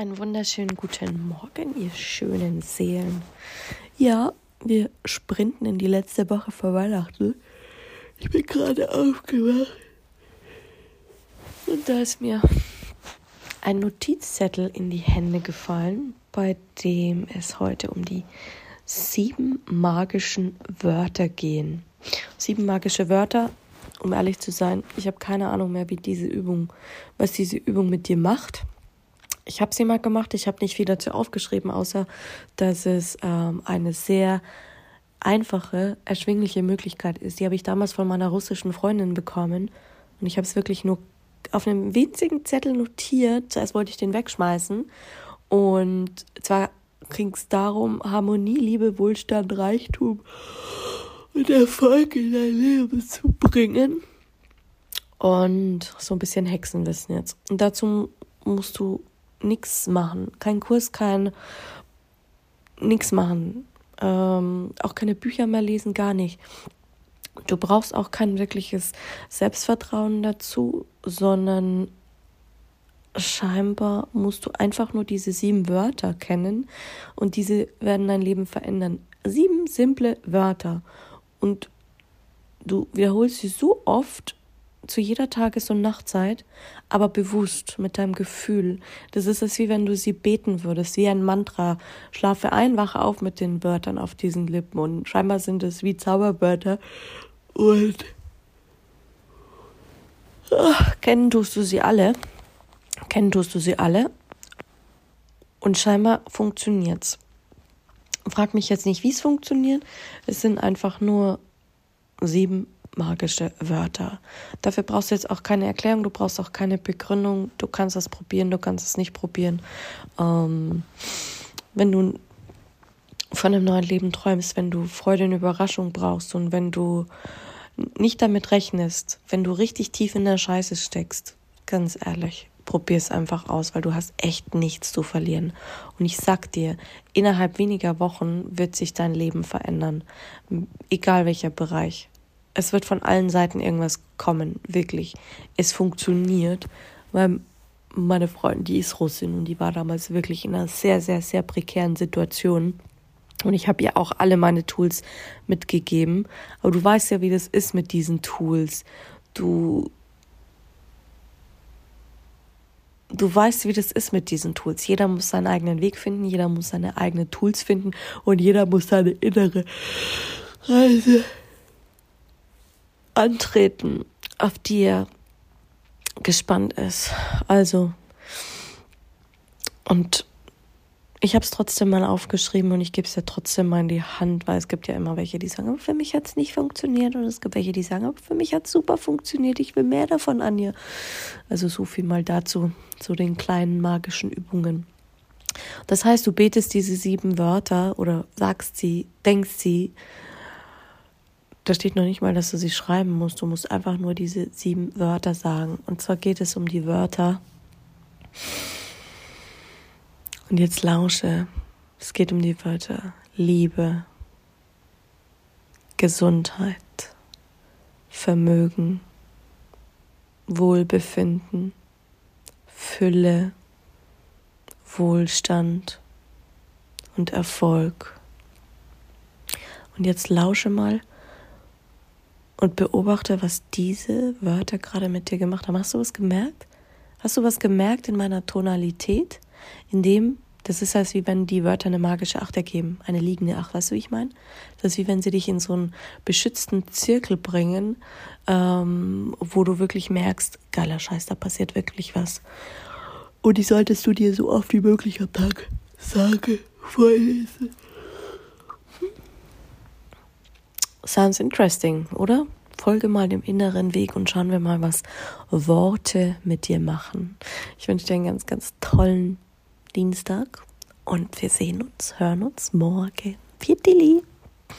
Einen wunderschönen guten Morgen, ihr schönen Seelen. Ja, wir sprinten in die letzte Woche vor Weihnachten. Ich bin gerade aufgewacht. Und da ist mir ein Notizzettel in die Hände gefallen, bei dem es heute um die sieben magischen Wörter gehen. Sieben magische Wörter, um ehrlich zu sein, ich habe keine Ahnung mehr, wie diese Übung, was diese Übung mit dir macht. Ich habe sie mal gemacht, ich habe nicht viel dazu aufgeschrieben, außer dass es ähm, eine sehr einfache, erschwingliche Möglichkeit ist. Die habe ich damals von meiner russischen Freundin bekommen und ich habe es wirklich nur auf einem winzigen Zettel notiert. Zuerst wollte ich den wegschmeißen und zwar ging es darum, Harmonie, Liebe, Wohlstand, Reichtum und Erfolg in dein Leben zu bringen. Und so ein bisschen Hexenwissen jetzt. Und dazu musst du nichts machen. Kein Kurs, kein nichts machen. Ähm, auch keine Bücher mehr lesen, gar nicht. Du brauchst auch kein wirkliches Selbstvertrauen dazu, sondern scheinbar musst du einfach nur diese sieben Wörter kennen und diese werden dein Leben verändern. Sieben simple Wörter und du wiederholst sie so oft, zu jeder Tages- und Nachtzeit, aber bewusst mit deinem Gefühl. Das ist es wie wenn du sie beten würdest, wie ein Mantra. Schlafe ein, wache auf mit den Wörtern auf diesen Lippen und scheinbar sind es wie Zauberwörter und ach, kennen tust du sie alle. Kennen tust du sie alle. Und scheinbar funktioniert's. Frag mich jetzt nicht, wie es funktioniert. Es sind einfach nur sieben magische Wörter. Dafür brauchst du jetzt auch keine Erklärung, du brauchst auch keine Begründung. Du kannst das probieren, du kannst es nicht probieren. Ähm, wenn du von einem neuen Leben träumst, wenn du Freude und Überraschung brauchst und wenn du nicht damit rechnest, wenn du richtig tief in der Scheiße steckst, ganz ehrlich, probier es einfach aus, weil du hast echt nichts zu verlieren. Und ich sag dir, innerhalb weniger Wochen wird sich dein Leben verändern, egal welcher Bereich. Es wird von allen Seiten irgendwas kommen, wirklich. Es funktioniert, weil meine Freundin, die ist Russin und die war damals wirklich in einer sehr, sehr, sehr prekären Situation. Und ich habe ihr auch alle meine Tools mitgegeben. Aber du weißt ja, wie das ist mit diesen Tools. Du, du weißt, wie das ist mit diesen Tools. Jeder muss seinen eigenen Weg finden, jeder muss seine eigenen Tools finden und jeder muss seine innere Reise antreten, auf die er gespannt ist. Also, und ich habe es trotzdem mal aufgeschrieben und ich gebe es ja trotzdem mal in die Hand, weil es gibt ja immer welche, die sagen, für mich hat es nicht funktioniert und es gibt welche, die sagen, für mich hat es super funktioniert, ich will mehr davon an ihr. Also so viel mal dazu, zu den kleinen magischen Übungen. Das heißt, du betest diese sieben Wörter oder sagst sie, denkst sie, da steht noch nicht mal, dass du sie schreiben musst. Du musst einfach nur diese sieben Wörter sagen. Und zwar geht es um die Wörter. Und jetzt lausche. Es geht um die Wörter Liebe, Gesundheit, Vermögen, Wohlbefinden, Fülle, Wohlstand und Erfolg. Und jetzt lausche mal, und beobachte, was diese Wörter gerade mit dir gemacht haben. Hast du was gemerkt? Hast du was gemerkt in meiner Tonalität? In dem, das ist als wie wenn die Wörter eine magische Acht ergeben, eine liegende Acht, weißt du, wie ich meine? Das ist wie wenn sie dich in so einen beschützten Zirkel bringen, ähm, wo du wirklich merkst, geiler Scheiß, da passiert wirklich was. Und die solltest du dir so oft wie möglich am Tag sagen, vorlesen. Sounds interesting, oder? Folge mal dem inneren Weg und schauen wir mal, was Worte mit dir machen. Ich wünsche dir einen ganz, ganz tollen Dienstag Und wir sehen uns, hören uns morgen. Dilly.